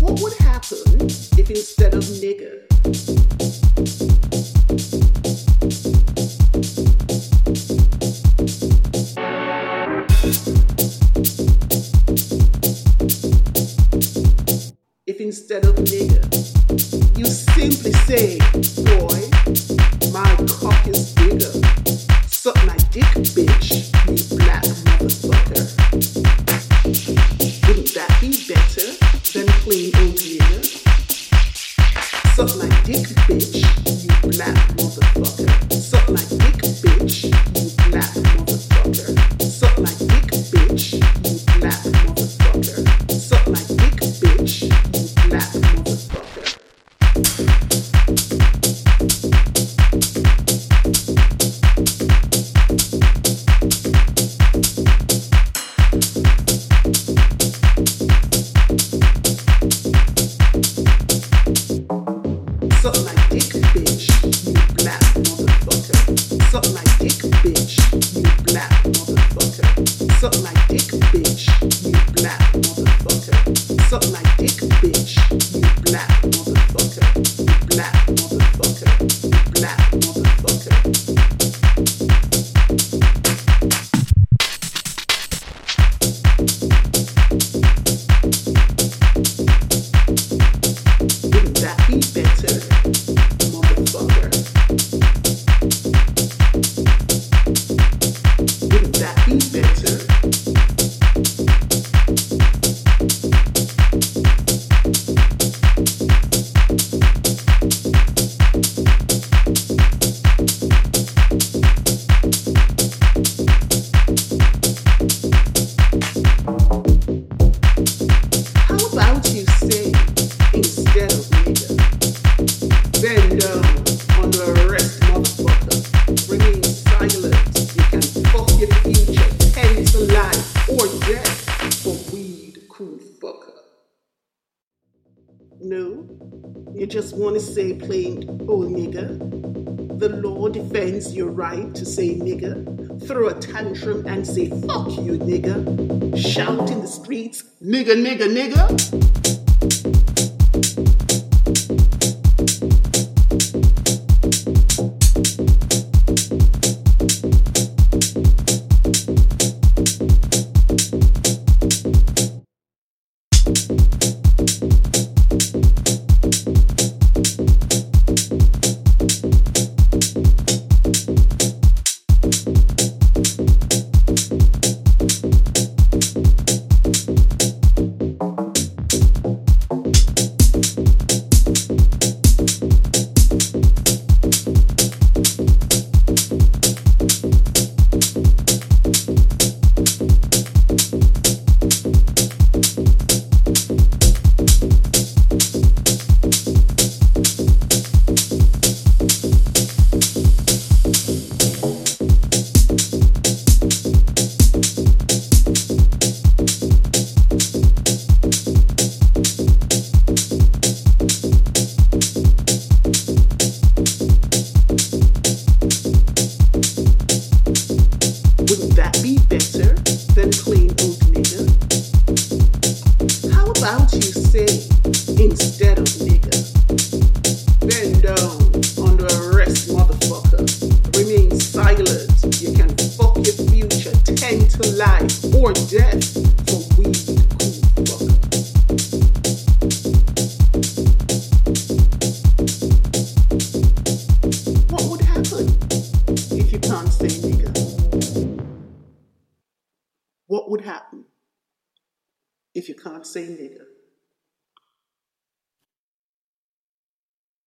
what would happen if instead of nigger, if instead of nigger, you simply say, boy, my cock is bigger, suck my dick, bitch, you black. Suck my dick, bitch, you black motherfucker. Suck my dick, my dick, No, you just want to say plain old oh, nigga. The law defends your right to say nigger. Throw a tantrum and say fuck you, nigger. Shout in the streets, nigga, nigga, nigga. You can fuck your future, tend to life or death for. What would happen if you can't say nigger? What would happen if you can't say nigger?